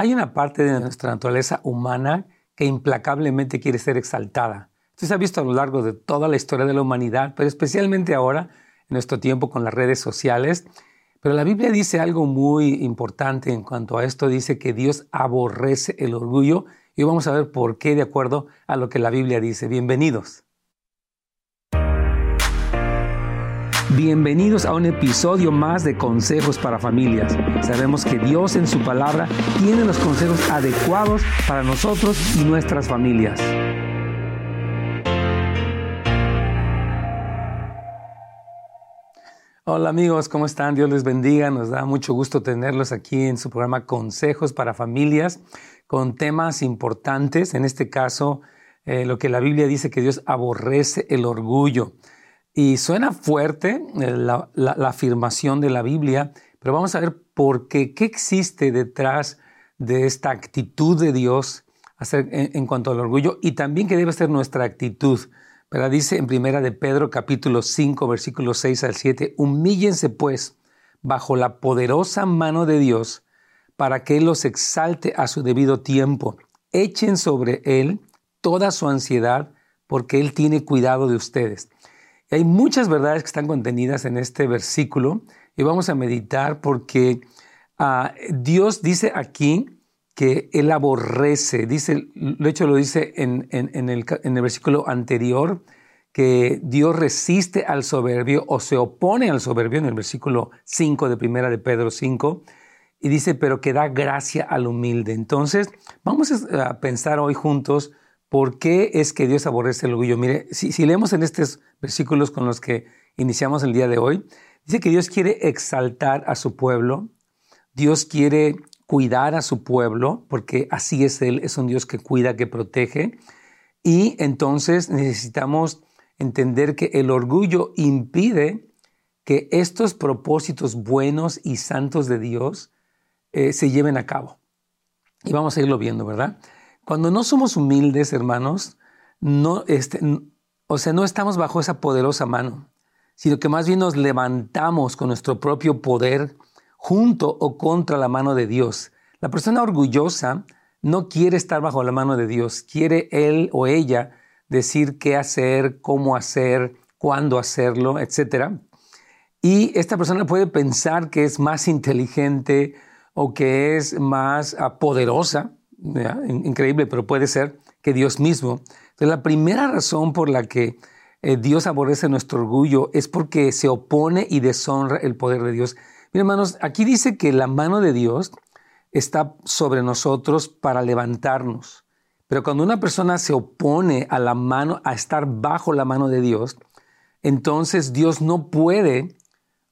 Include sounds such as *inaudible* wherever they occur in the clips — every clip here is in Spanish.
Hay una parte de nuestra naturaleza humana que implacablemente quiere ser exaltada. Esto se ha visto a lo largo de toda la historia de la humanidad, pero especialmente ahora, en nuestro tiempo con las redes sociales. Pero la Biblia dice algo muy importante en cuanto a esto. Dice que Dios aborrece el orgullo y vamos a ver por qué de acuerdo a lo que la Biblia dice. Bienvenidos. Bienvenidos a un episodio más de Consejos para Familias. Sabemos que Dios en su palabra tiene los consejos adecuados para nosotros y nuestras familias. Hola amigos, ¿cómo están? Dios les bendiga. Nos da mucho gusto tenerlos aquí en su programa Consejos para Familias con temas importantes. En este caso, eh, lo que la Biblia dice que Dios aborrece el orgullo. Y suena fuerte eh, la, afirmación de la Biblia, pero vamos a ver por qué, qué existe detrás de esta actitud de Dios en, cuanto al orgullo y también qué debe ser nuestra actitud. Pero dice en primera de Pedro capítulo 5 versículos 6 al 7, humíllense pues bajo la poderosa mano de Dios para que Él los exalte a su debido tiempo. Echen sobre Él toda su ansiedad porque Él tiene cuidado de ustedes. Hay muchas verdades que están contenidas en este versículo y vamos a meditar porque ah, Dios dice aquí que Él aborrece, dice, de hecho lo dice en, el, en el versículo anterior, que Dios resiste al soberbio o se opone al soberbio en el versículo 5 de primera de Pedro 5 y dice, pero que da gracia al humilde. Entonces, vamos a pensar hoy juntos ¿Por qué es que Dios aborrece el orgullo? Mire, si, leemos en estos versículos con los que iniciamos el día de hoy, dice que Dios quiere exaltar a su pueblo, Dios quiere cuidar a su pueblo, porque así es Él, es un Dios que cuida, que protege, y entonces necesitamos entender que el orgullo impide que estos propósitos buenos y santos de Dios eh, se lleven a cabo. Y vamos a irlo viendo, ¿verdad? Cuando no somos humildes, hermanos, no, este, o sea, no estamos bajo esa poderosa mano, sino que más bien nos levantamos con nuestro propio poder junto o contra la mano de Dios. La persona orgullosa no quiere estar bajo la mano de Dios, quiere él o ella decir qué hacer, cómo hacer, cuándo hacerlo, etc. Y esta persona puede pensar que es más inteligente o que es más ah, poderosa, increíble, pero puede ser que Dios mismo. Entonces, la primera razón por la que eh, Dios aborrece nuestro orgullo es porque se opone y deshonra el poder de Dios. Miren, hermanos, aquí dice que la mano de Dios está sobre nosotros para levantarnos. Pero cuando una persona se opone a la mano, a estar bajo la mano de Dios, entonces Dios no puede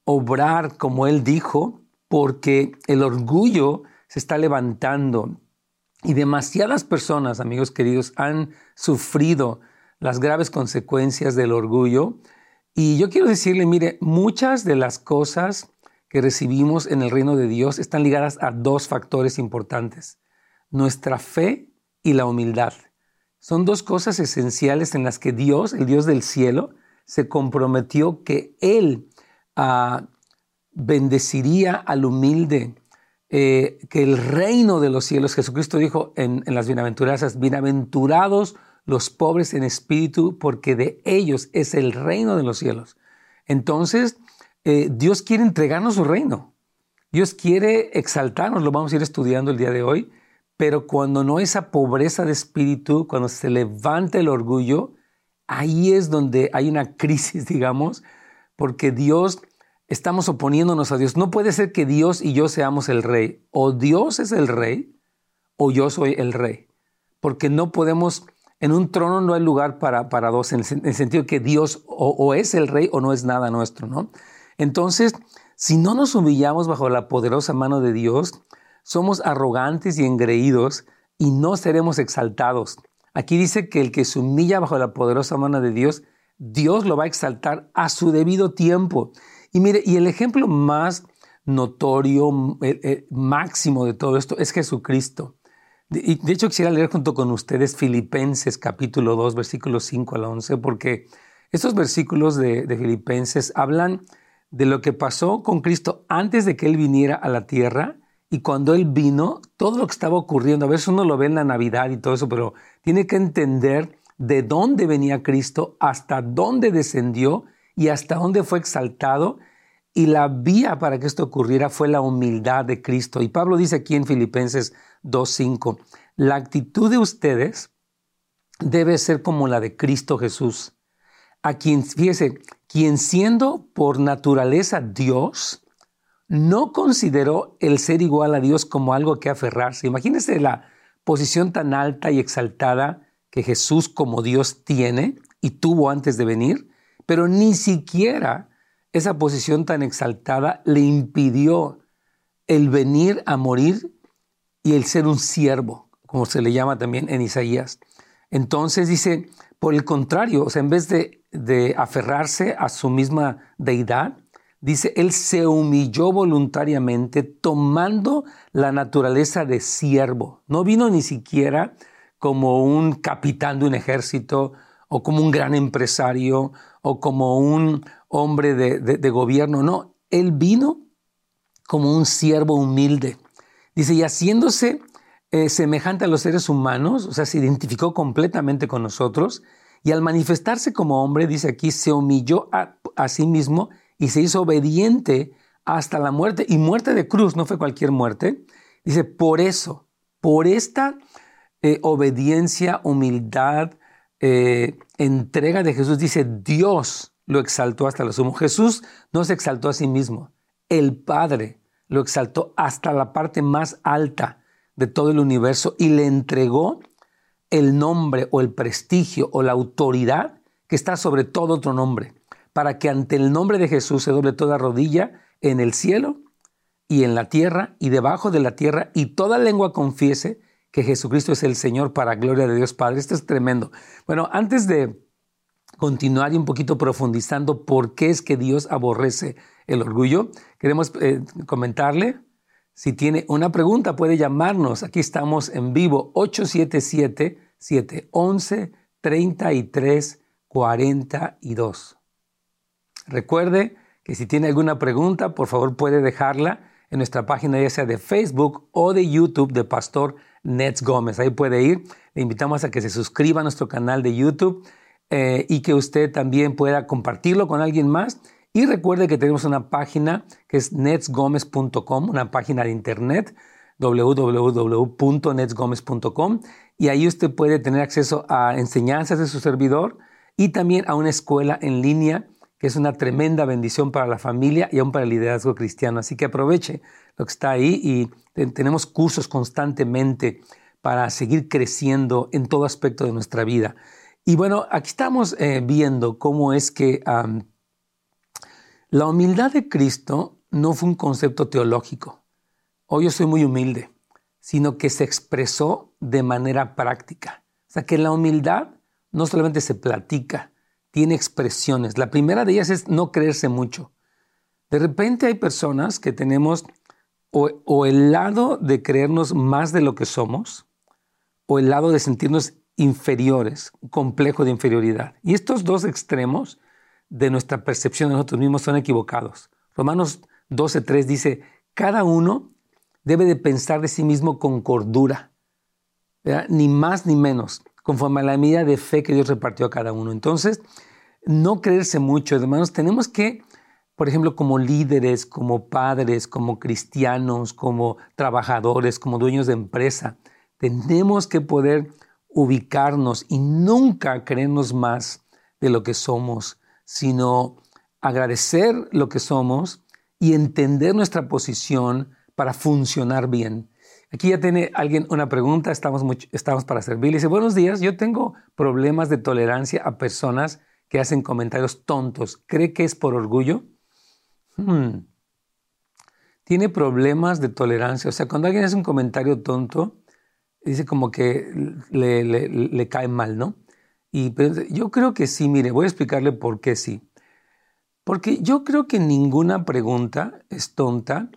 obrar como Él dijo, porque el orgullo se está levantando. Y demasiadas personas, amigos queridos, han sufrido las graves consecuencias del orgullo. Y yo quiero decirle, mire, muchas de las cosas que recibimos en el reino de Dios están ligadas a dos factores importantes, nuestra fe y la humildad. Son dos cosas esenciales en las que Dios, el Dios del cielo, se comprometió que Él ah, bendeciría al humilde, eh, que el reino de los cielos, Jesucristo dijo en, las bienaventuranzas, bienaventurados los pobres en espíritu, porque de ellos es el reino de los cielos. Entonces, eh, Dios quiere entregarnos su reino. Dios quiere exaltarnos, lo vamos a ir estudiando el día de hoy, pero cuando no esa pobreza de espíritu, cuando se levanta el orgullo, ahí es donde hay una *laughs* crisis, digamos, porque Dios estamos oponiéndonos a Dios. No puede ser que Dios y yo seamos el rey. O Dios es el rey o yo soy el rey. Porque no podemos, en un trono no hay lugar para, para dos, en el, sentido que Dios o, es el rey o no es nada nuestro, ¿no? Entonces, si no nos humillamos bajo la poderosa mano de Dios, somos arrogantes y engreídos y no seremos exaltados. Aquí dice que el que se humilla bajo la poderosa mano de Dios, Dios lo va a exaltar a su debido tiempo. Y mire, y el ejemplo más notorio, eh, eh, máximo de todo esto es Jesucristo. De, de hecho, quisiera leer junto con ustedes Filipenses capítulo 2, versículos 5 al 11, porque estos versículos de, de Filipenses hablan de lo que pasó con Cristo antes de que Él viniera a la tierra y cuando Él vino, todo lo que estaba ocurriendo, a veces uno lo ve en la Navidad y todo eso, pero tiene que entender de dónde venía Cristo, hasta dónde descendió y hasta dónde fue exaltado. Y la vía para que esto ocurriera fue la humildad de Cristo. Y Pablo dice aquí en Filipenses 2.5, la actitud de ustedes debe ser como la de Cristo Jesús, a quien, fíjese, quien siendo por naturaleza Dios, no consideró el ser igual a Dios como algo que aferrarse. Imagínese la posición tan alta y exaltada que Jesús como Dios tiene y tuvo antes de venir, pero ni siquiera esa posición tan exaltada le impidió el venir a morir y el ser un siervo, como se le llama también en Isaías. Entonces dice, por el contrario, o sea, en vez de, de aferrarse a su misma deidad, dice, Él se humilló voluntariamente tomando la naturaleza de siervo. No vino ni siquiera como un capitán de un ejército o como un gran empresario o como un hombre de, gobierno. No, Él vino como un siervo humilde. Dice, y haciéndose eh, semejante a los seres humanos, o sea, se identificó completamente con nosotros, y al manifestarse como hombre, dice aquí, se humilló a sí mismo y se hizo obediente hasta la muerte y muerte de cruz, no fue cualquier muerte. Dice, por eso, por esta eh, obediencia, humildad, eh, entrega de Jesús, dice, Dios lo exaltó hasta lo sumo. Jesús no se exaltó a sí mismo, el Padre lo exaltó hasta la parte más alta de todo el universo y le entregó el nombre o el prestigio o la autoridad que está sobre todo otro nombre para que ante el nombre de Jesús se doble toda rodilla en el cielo y en la tierra y debajo de la tierra y toda lengua confiese que Jesucristo es el Señor para gloria de Dios Padre. Esto es tremendo. Bueno, antes de continuar y un poquito profundizando por qué es que Dios aborrece el orgullo, queremos eh, comentarle, si tiene una pregunta puede llamarnos. Aquí estamos en vivo 877-711-3342. Recuerde que si tiene alguna pregunta, por favor puede dejarla en nuestra página ya sea de Facebook o de YouTube de Pastor Nets Gómez. Ahí puede ir. Le invitamos a que se suscriba a nuestro canal de YouTube eh, y que usted también pueda compartirlo con alguien más. Y recuerde que tenemos una página que es netsgomez.com, una página de internet www.netsgomez.com y ahí usted puede tener acceso a enseñanzas de su servidor y también a una escuela en línea que es una tremenda bendición para la familia y aún para el liderazgo cristiano. Así que aproveche lo que está ahí y tenemos cursos constantemente para seguir creciendo en todo aspecto de nuestra vida. Y bueno, aquí estamos eh, viendo cómo es que la humildad de Cristo no fue un concepto teológico. Hoy yo soy muy humilde, sino que se expresó de manera práctica. O sea, que la humildad no solamente se platica, tiene expresiones. La primera de ellas es no creerse mucho. De repente hay personas que tenemos o, el lado de creernos más de lo que somos o el lado de sentirnos inferiores, complejo de inferioridad. Y estos dos extremos de nuestra percepción de nosotros mismos son equivocados. Romanos 12.3 dice, cada uno debe de pensar de sí mismo con cordura, ni más ni menos, conforme a la medida de fe que Dios repartió a cada uno. Entonces, no creerse mucho, hermanos. Tenemos que, por ejemplo, como líderes, como padres, como cristianos, como trabajadores, como dueños de empresa, tenemos que poder ubicarnos y nunca creernos más de lo que somos, sino agradecer lo que somos y entender nuestra posición para funcionar bien. Aquí ya tiene alguien una pregunta, estamos, para servirle. Dice, buenos días, yo tengo problemas de tolerancia a personas que hacen comentarios tontos, ¿cree que es por orgullo? Hmm. Tiene problemas de tolerancia. O sea, cuando alguien hace un comentario tonto, dice como que le, cae mal, ¿no? Y yo creo que sí, mire, voy a explicarle por qué sí. Porque yo creo que ninguna pregunta es tonta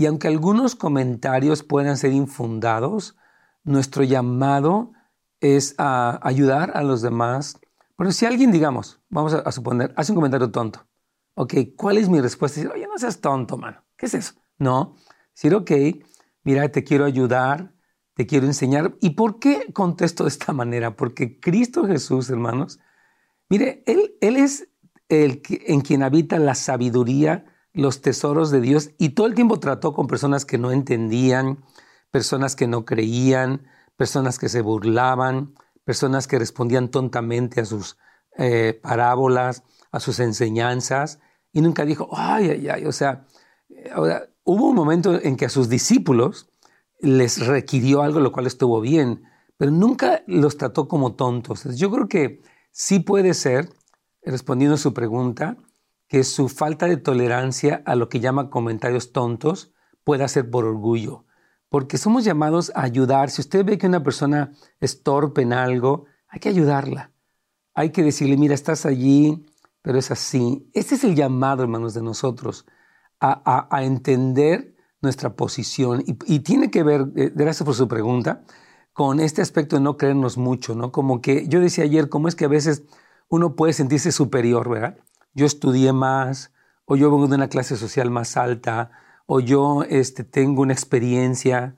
y aunque algunos comentarios puedan ser infundados, nuestro llamado es a ayudar a los demás pero si alguien, digamos, vamos a, suponer, hace un comentario tonto, ok, ¿cuál es mi respuesta? Decir, oye, no seas tonto, mano, ¿qué es eso? No, decir, ok, mira, te quiero ayudar, te quiero enseñar. ¿Y por qué contesto de esta manera? Porque Cristo Jesús, hermanos, mire, Él, él es el en quien habita la sabiduría, los tesoros de Dios, y todo el tiempo trató con personas que no entendían, personas que no creían, personas que se burlaban, personas que respondían tontamente a sus eh, parábolas, a sus enseñanzas, y nunca dijo, ay, ay, ay, o sea, ahora, hubo un momento en que a sus discípulos les requirió algo, lo cual estuvo bien, pero nunca los trató como tontos. Yo creo que sí puede ser, respondiendo a su pregunta, que su falta de tolerancia a lo que llama comentarios tontos pueda ser por orgullo, porque somos llamados a ayudar. Si usted ve que una persona es torpe en algo, hay que ayudarla. Hay que decirle, mira, estás allí, pero es así. Este es el llamado, hermanos, de nosotros, a, entender nuestra posición. Y, tiene que ver, eh, gracias por su pregunta, con este aspecto de no creernos mucho, ¿no? Como que yo decía ayer, ¿cómo es que a veces uno puede sentirse superior, ¿verdad? Yo estudié más, o yo vengo de una clase social más alta, o yo este, tengo una experiencia.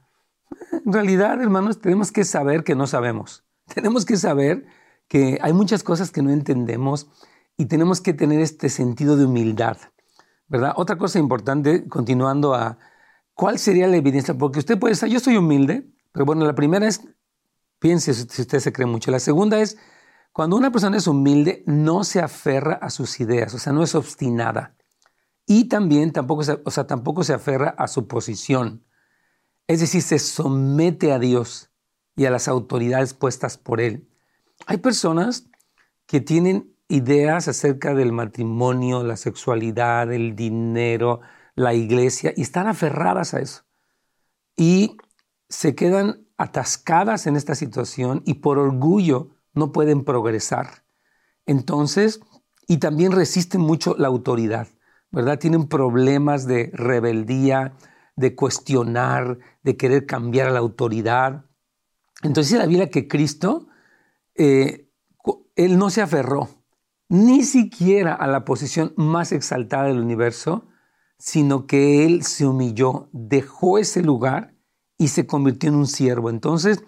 En realidad, hermanos, tenemos que saber que no sabemos. *laughs* Tenemos que saber que hay muchas cosas que no entendemos y tenemos que tener este sentido de humildad, ¿verdad? Otra cosa importante, continuando a, ¿Cuál sería la evidencia? Porque usted puede decir, yo soy humilde, pero bueno, la primera es, piense si usted se cree mucho. La segunda es, cuando una persona es humilde, no se aferra a sus ideas, o sea, no es obstinada. Y también tampoco se, o sea, tampoco se aferra a su posición. Es decir, se somete a Dios y a las autoridades puestas por Él. Hay personas que tienen ideas acerca del matrimonio, la sexualidad, el dinero, la iglesia y están aferradas a eso. Y se quedan atascadas en esta situación y por orgullo no pueden progresar. Entonces, y también resisten mucho la autoridad, ¿verdad? Tienen problemas de rebeldía, de cuestionar, de querer cambiar a la autoridad. Entonces, la Biblia que Cristo, eh, Él no se aferró ni siquiera a la posición más exaltada del universo, sino que él se humilló, dejó ese lugar y se convirtió en un siervo. Entonces,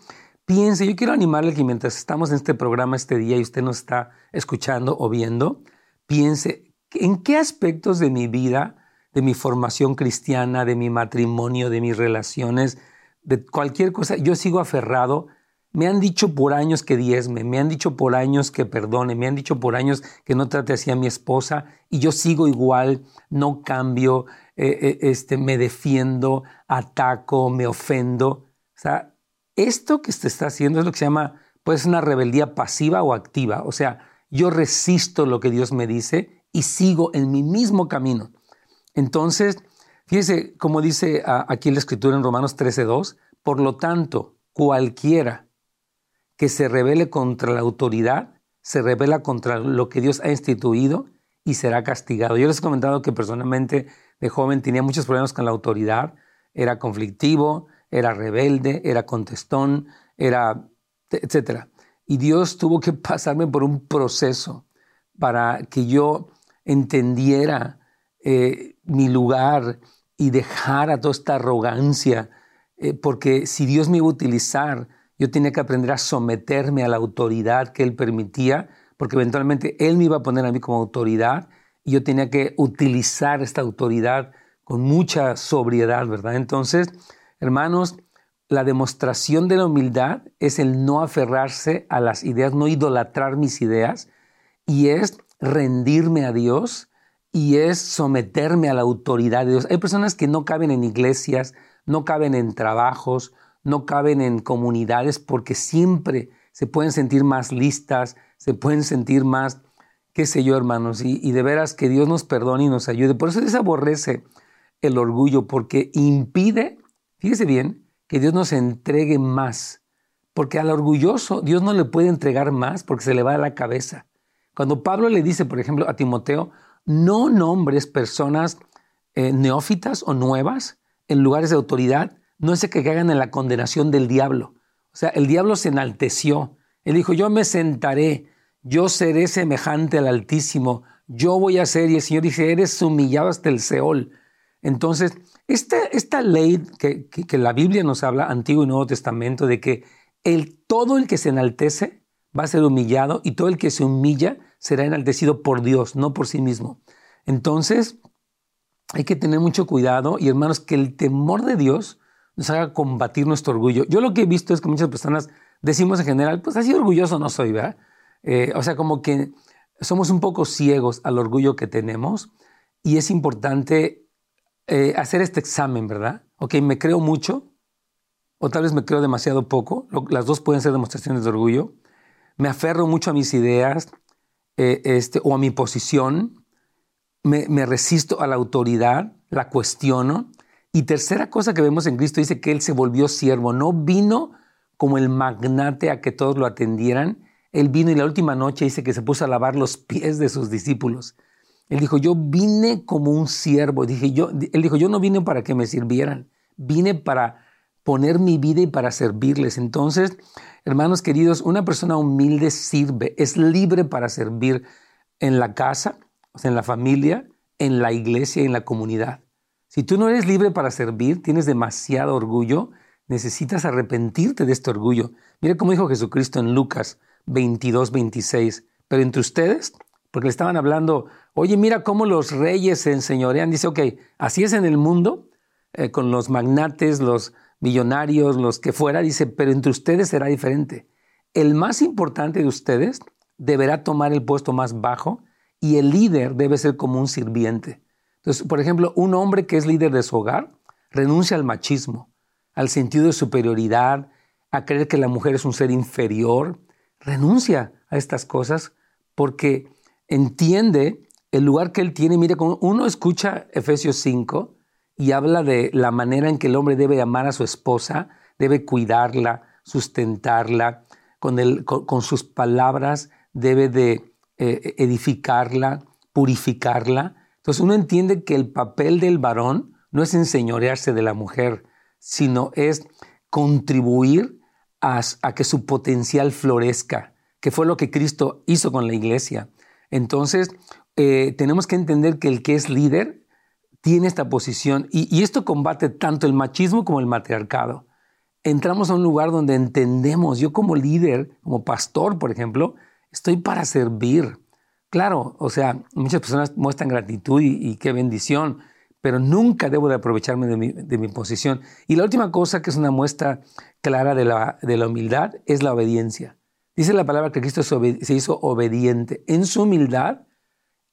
piense, yo quiero animarle que mientras estamos en este programa este día y usted nos está escuchando o viendo, piense en qué aspectos de mi vida, de mi formación cristiana, de mi matrimonio, de mis relaciones, de cualquier cosa, yo sigo aferrado me han dicho por años que diezme, me han dicho por años que perdone, me han dicho por años que no trate así a mi esposa y yo sigo igual, no cambio, eh, eh, este, me defiendo, ataco, me ofendo. O sea, esto que se está haciendo es lo que se llama, pues, una rebeldía pasiva o activa. O sea, yo resisto lo que Dios me dice y sigo en mi mismo camino. Entonces, fíjese como dice aquí la escritura en Romanos 13.2, por lo tanto, cualquiera que se rebele contra la autoridad, se revela contra lo que Dios ha instituido y será castigado. Yo les he comentado que personalmente de joven tenía muchos problemas con la autoridad, era conflictivo, era rebelde, era contestón, era etcétera. Y Dios tuvo que pasarme por un proceso para que yo entendiera eh, mi lugar y dejara toda esta arrogancia, eh, porque si Dios me iba a utilizar yo tenía que aprender a someterme a la autoridad que Él permitía, porque eventualmente Él me iba a poner a mí como autoridad y yo tenía que utilizar esta autoridad con mucha sobriedad, ¿verdad? Entonces, hermanos, la demostración de la humildad es el no aferrarse a las ideas, no idolatrar mis ideas, y es rendirme a Dios y es someterme a la autoridad de Dios. Hay personas que no caben en iglesias, no caben en trabajos, no caben en comunidades porque siempre se pueden sentir más listas, se pueden sentir más, qué sé yo, hermanos, y, de veras que Dios nos perdone y nos ayude. Por eso desaborrece el orgullo, porque impide, fíjese bien, que Dios nos entregue más. Porque al orgulloso Dios no le puede entregar más porque se le va a la cabeza. Cuando Pablo le dice, por ejemplo, a Timoteo, no nombres personas eh, neófitas o nuevas en lugares de autoridad, no es que caigan en la condenación del diablo. O sea, el diablo se enalteció. Él dijo, yo me sentaré, yo seré semejante al Altísimo, yo voy a ser, y el Señor dice, eres humillado hasta el Seol. Entonces, Esta, ley que, que, la Biblia nos habla, Antiguo y Nuevo Testamento, de que el, todo el que se enaltece va a ser humillado y todo el que se humilla será enaltecido por Dios, no por sí mismo. Entonces, hay que tener mucho cuidado y hermanos, que el temor de Dios nos haga combatir nuestro orgullo. Yo lo que he visto es que muchas personas decimos en general, pues así orgulloso no soy, ¿verdad? Eh, o sea, como que somos un poco ciegos al orgullo que tenemos y es importante eh, hacer este examen, ¿verdad? Ok, me creo mucho o tal vez me creo demasiado poco. las dos pueden ser demostraciones de orgullo. Me aferro mucho a mis ideas eh, este, o a mi posición. Me, me resisto a la autoridad, la cuestiono. Y tercera cosa que vemos en Cristo dice que Él se volvió siervo. No vino como el magnate a que todos lo atendieran. Él vino y la última noche dice que se puso a lavar los pies de sus discípulos. Él dijo, yo vine como un siervo. Dije, yo, él dijo, yo no vine para que me sirvieran, vine para poner mi vida y para servirles. Entonces, hermanos queridos, una persona humilde sirve, es libre para servir en la casa, en la familia, en la iglesia y en la comunidad. Si tú no eres libre para servir, tienes demasiado orgullo, necesitas arrepentirte de este orgullo. Mira cómo dijo Jesucristo en Lucas 22, 26. Pero entre ustedes, porque le estaban hablando, oye, mira cómo los reyes se enseñorean. Dice, ok, así es en el mundo, eh, con los magnates, los millonarios, los que fuera. Dice, pero entre ustedes será diferente. El más importante de ustedes deberá tomar el puesto más bajo y el líder debe ser como un sirviente. Entonces, por ejemplo, un hombre que es líder de su hogar renuncia al machismo, al sentido de superioridad, a creer que la mujer es un ser inferior, renuncia a estas cosas porque entiende el lugar que él tiene. Mire, uno escucha Efesios 5 y habla de la manera en que el hombre debe amar a su esposa, debe cuidarla, sustentarla, con, con, sus palabras debe de eh, edificarla, purificarla. Entonces uno entiende que el papel del varón no es enseñorearse de la mujer, sino es contribuir a, que su potencial florezca, que fue lo que Cristo hizo con la iglesia. Entonces, eh, tenemos que entender que el que es líder tiene esta posición y, y, esto combate tanto el machismo como el matriarcado. Entramos a un lugar donde entendemos, yo como líder, como pastor, por ejemplo, estoy para servir. Claro, o sea, muchas personas muestran gratitud y qué bendición, pero nunca debo de aprovecharme de mi, posición. Y la última cosa que es una muestra clara de la, de la humildad es la obediencia. Dice la palabra que Cristo se hizo obediente. En su humildad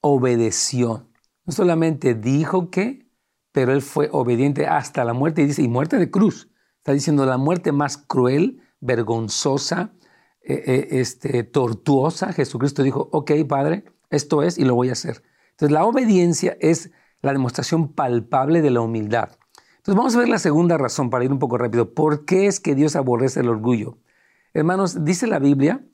obedeció. No solamente dijo que, pero él fue obediente hasta la muerte. Y dice, y muerte de cruz. Está diciendo la muerte más cruel, vergonzosa, eh, eh, este, tortuosa. Jesucristo dijo, ok, Padre, esto es y lo voy a hacer. Entonces la obediencia es la demostración palpable de la humildad. Entonces vamos a ver la segunda razón para ir un poco rápido. ¿Por qué es que Dios aborrece el orgullo? Hermanos, dice la Biblia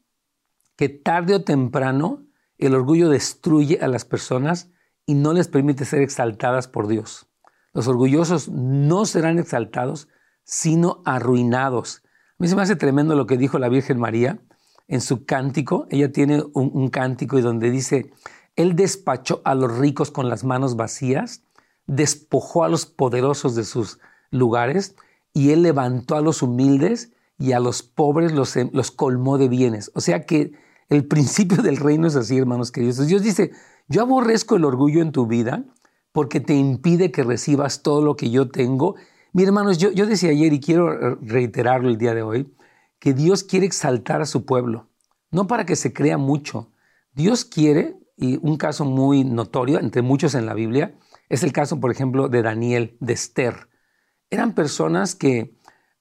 que tarde o temprano el orgullo destruye a las personas y no les permite ser exaltadas por Dios. Los orgullosos no serán exaltados, sino arruinados. A mí se me hace tremendo lo que dijo la Virgen María en su cántico. Ella tiene un, cántico y donde dice, él despachó a los ricos con las manos vacías, despojó a los poderosos de sus lugares y él levantó a los humildes y a los pobres los, los colmó de bienes. O sea que el principio del reino es así, hermanos queridos. Dios dice, yo aborrezco el orgullo en tu vida porque te impide que recibas todo lo que yo tengo. Mi hermanos, yo, yo decía ayer y quiero reiterarlo el día de hoy, que Dios quiere exaltar a su pueblo, no para que se crea mucho. Dios quiere y un caso muy notorio, entre muchos en la Biblia, es el caso, por ejemplo, de Daniel, de Esther. Eran personas que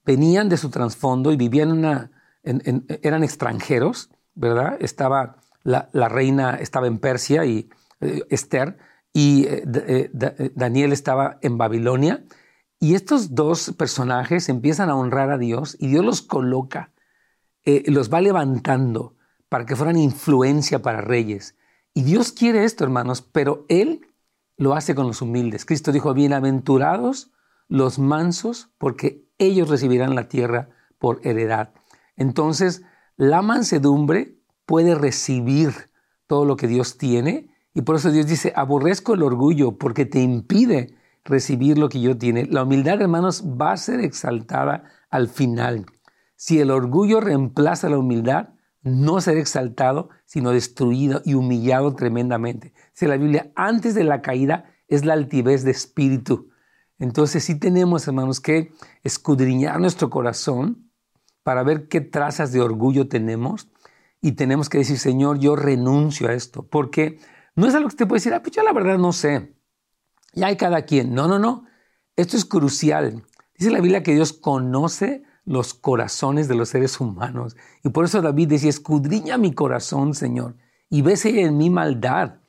venían de su trasfondo y vivían una, eran extranjeros, ¿verdad? Estaba la, reina estaba en Persia y eh, Esther y eh, eh, Daniel estaba en Babilonia. Y estos dos personajes empiezan a honrar a Dios y Dios los coloca, los va levantando para que fueran influencia para reyes. Y Dios quiere esto, hermanos, pero Él lo hace con los humildes. Cristo dijo, bienaventurados los mansos, porque ellos recibirán la tierra por heredad. Entonces, la mansedumbre puede recibir todo lo que Dios tiene y por eso Dios dice, aborrezco el orgullo porque te impide recibir lo que yo tiene. La humildad, hermanos, va a ser exaltada al final. Si el orgullo reemplaza la humildad, no será exaltado, sino destruido y humillado tremendamente. Si la Biblia, antes de la caída, es la altivez de espíritu. Entonces sí tenemos, hermanos, que escudriñar nuestro corazón para ver qué trazas de orgullo tenemos y tenemos que decir, Señor, yo renuncio a esto, porque no es algo que usted puede decir, ah, pues yo la verdad no sé. Ya hay cada quien. No, no, no. Esto es crucial. Dice la Biblia que Dios conoce los corazones de los seres humanos. Y por eso David decía, escudriña mi corazón, Señor, y vese en mi maldad.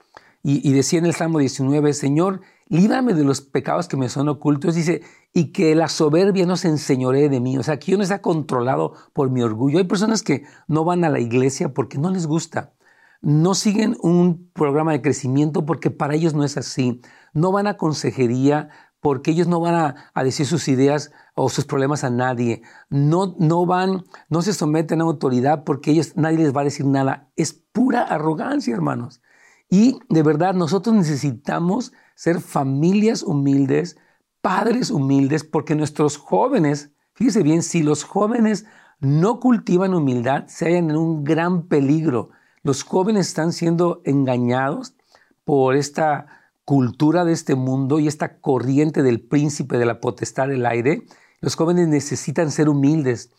Y, y decía en el Salmo 19, Señor, líbrame de los pecados que me son ocultos, dice, y que la soberbia no se enseñoree de mí, o sea, que yo no sea controlado por mi orgullo. Hay personas que no van a la iglesia porque no les gusta, no siguen un programa de crecimiento porque para ellos no es así, no van a consejería porque ellos no van a, decir sus ideas o sus problemas a nadie, no, no van, no se someten a autoridad porque ellos, nadie les va a decir nada. Es pura arrogancia, hermanos. Y de verdad, nosotros necesitamos ser familias humildes, padres humildes, porque nuestros jóvenes, fíjese bien, si los jóvenes no cultivan humildad, se hallan en un gran peligro. Los jóvenes están siendo engañados por esta cultura de este mundo y esta corriente del príncipe de la potestad del aire. Los jóvenes necesitan ser humildes.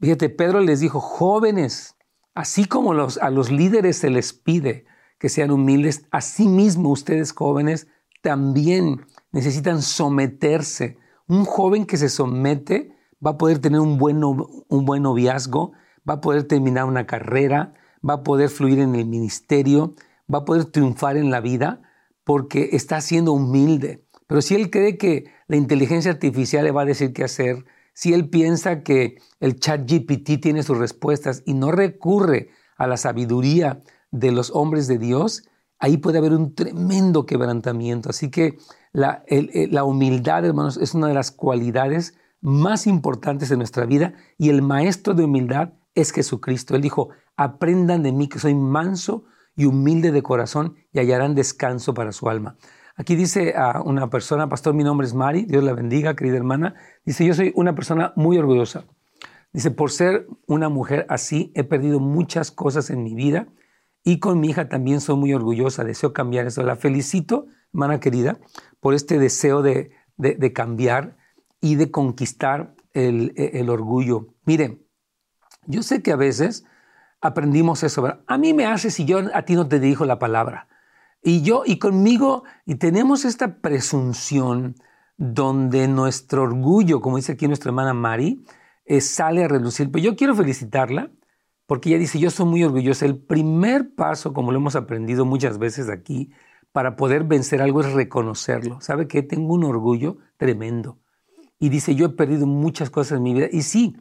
Fíjate, Pedro les dijo, jóvenes, así como a los líderes se les pide que sean humildes, así mismo ustedes jóvenes también necesitan someterse. Un joven que se somete va a poder tener un buen, un buen noviazgo, va a poder terminar una carrera, va a poder fluir en el ministerio, va a poder triunfar en la vida porque está siendo humilde. Pero si él cree que la inteligencia artificial le va a decir qué hacer, si él piensa que el chat GPT tiene sus respuestas y no recurre a la sabiduría de los hombres de Dios, ahí puede haber un tremendo quebrantamiento. Así que la, la, humildad, hermanos, es una de las cualidades más importantes de nuestra vida y el maestro de humildad es Jesucristo. Él dijo, aprendan de mí que soy manso y humilde de corazón y hallarán descanso para su alma. Aquí dice a una persona, pastor, mi nombre es Mari, Dios la bendiga, querida hermana. Dice, yo soy una persona muy orgullosa. Dice, por ser una mujer así, he perdido muchas cosas en mi vida y con mi hija también soy muy orgullosa, deseo cambiar eso. La felicito, hermana querida, por este deseo de, cambiar y de conquistar el, el, orgullo. Miren, yo sé que a veces aprendimos eso, ¿verdad? A mí me hace si yo a ti no te dijo la palabra. Y yo y conmigo, y tenemos esta presunción donde nuestro orgullo, como dice aquí nuestra hermana Mari, eh, sale a relucir. Pero yo quiero felicitarla porque ella dice, yo soy muy orgullosa. El primer paso, como lo hemos aprendido muchas veces aquí, para poder vencer algo es reconocerlo. ¿Sabe que Tengo un orgullo tremendo. Y dice, yo he perdido muchas cosas en mi vida. Y sí,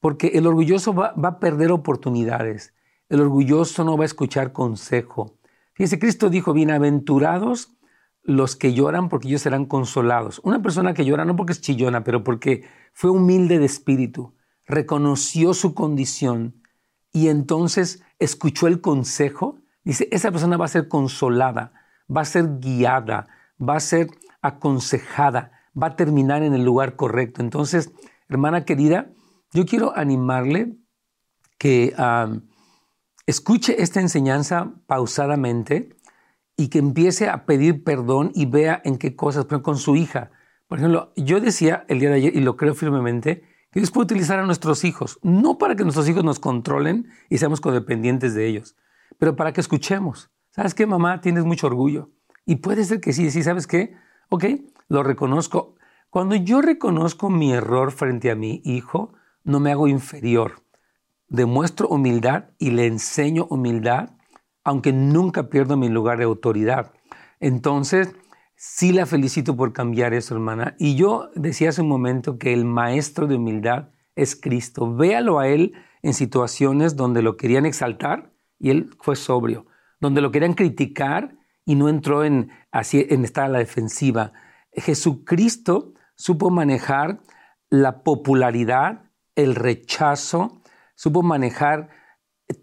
porque el orgulloso va, va a perder oportunidades. El orgulloso no va a escuchar consejo. Fíjese, Cristo dijo, bienaventurados los que lloran porque ellos serán consolados. Una persona que llora no porque es chillona, pero porque fue humilde de espíritu, reconoció su condición, y entonces escuchó el consejo, dice, esa persona va a ser consolada, va a ser guiada, va a ser aconsejada, va a terminar en el lugar correcto. Entonces, hermana querida, yo quiero animarle que escuche esta enseñanza pausadamente y que empiece a pedir perdón y vea en qué cosas, pero con su hija. Por ejemplo, yo decía el día de ayer, y lo creo firmemente, Dios puede utilizar a nuestros hijos, no para que nuestros hijos nos controlen y seamos codependientes de ellos, pero para que escuchemos. ¿Sabes qué, mamá? Tienes mucho orgullo. Y puede ser que sí, sí, ¿sabes qué? Ok, lo reconozco. Cuando yo reconozco mi error frente a mi hijo, no me hago inferior. Demuestro humildad y le enseño humildad, aunque nunca pierdo mi lugar de autoridad. Entonces, Sí la felicito por cambiar eso, hermana. Y yo decía hace un momento que el maestro de humildad es Cristo. Véalo a Él en situaciones donde lo querían exaltar y Él fue sobrio, donde lo querían criticar y no entró en, así, en estar a la defensiva. Jesucristo supo manejar la popularidad, el rechazo, supo manejar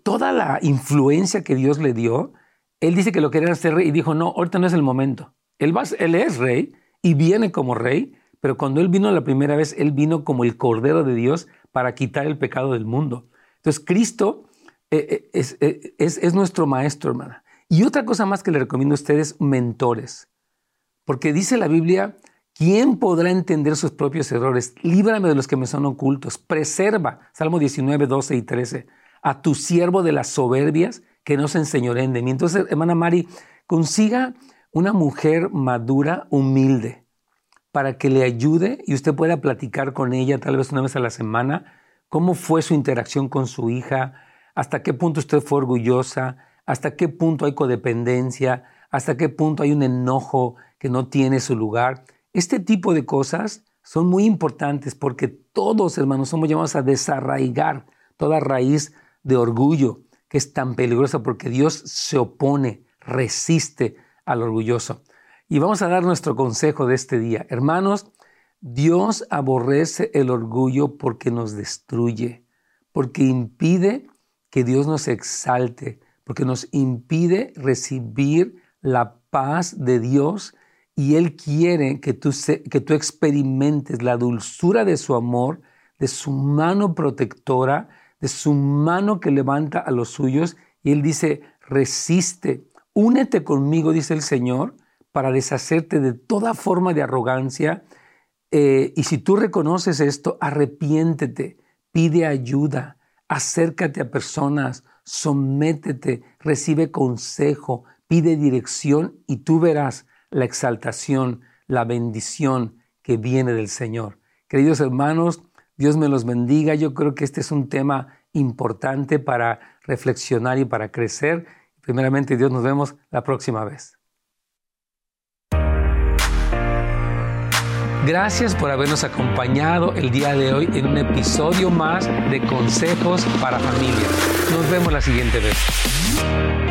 toda la influencia que Dios le dio. Él dice que lo querían hacer y dijo, no, ahorita no es el momento. Él, es rey y viene como rey, pero cuando Él vino la primera vez, Él vino como el Cordero de Dios para quitar el pecado del mundo. Entonces, Cristo eh, eh, eh, es, es, nuestro maestro, hermana. Y otra cosa más que le recomiendo a ustedes, mentores. Porque dice la Biblia, ¿quién podrá entender sus propios errores? Líbrame de los que me son ocultos. Preserva, Salmo 19, 12 y 13, a tu siervo de las soberbias que no se enseñoren de mí. Entonces, hermana Mari, consiga una mujer madura, humilde, para que le ayude y usted pueda platicar con ella tal vez una vez a la semana cómo fue su interacción con su hija, hasta qué punto usted fue orgullosa, hasta qué punto hay codependencia, hasta qué punto hay un enojo que no tiene su lugar. Este tipo de cosas son muy importantes porque todos, hermanos, somos llamados a desarraigar toda raíz de orgullo que es tan peligrosa porque Dios se opone, resiste al orgulloso. Y vamos a dar nuestro consejo de este día. Hermanos, Dios aborrece el orgullo porque nos destruye, porque impide que Dios nos exalte, porque nos impide recibir la paz de Dios y Él quiere que tú, que tú experimentes la dulzura de su amor, de su mano protectora, de su mano que levanta a los suyos. Y Él dice, resiste, únete conmigo, dice el Señor, para deshacerte de toda forma de arrogancia. Eh, y si tú reconoces esto, arrepiéntete, pide ayuda, acércate a personas, sométete, recibe consejo, pide dirección y tú verás la exaltación, la bendición que viene del Señor. Queridos hermanos, Dios me los bendiga. Yo creo que este es un tema importante para reflexionar y para crecer. Primeramente, Dios nos vemos la próxima vez. Gracias por habernos acompañado el día de hoy en un episodio más de Consejos para Familias. Nos vemos la siguiente vez.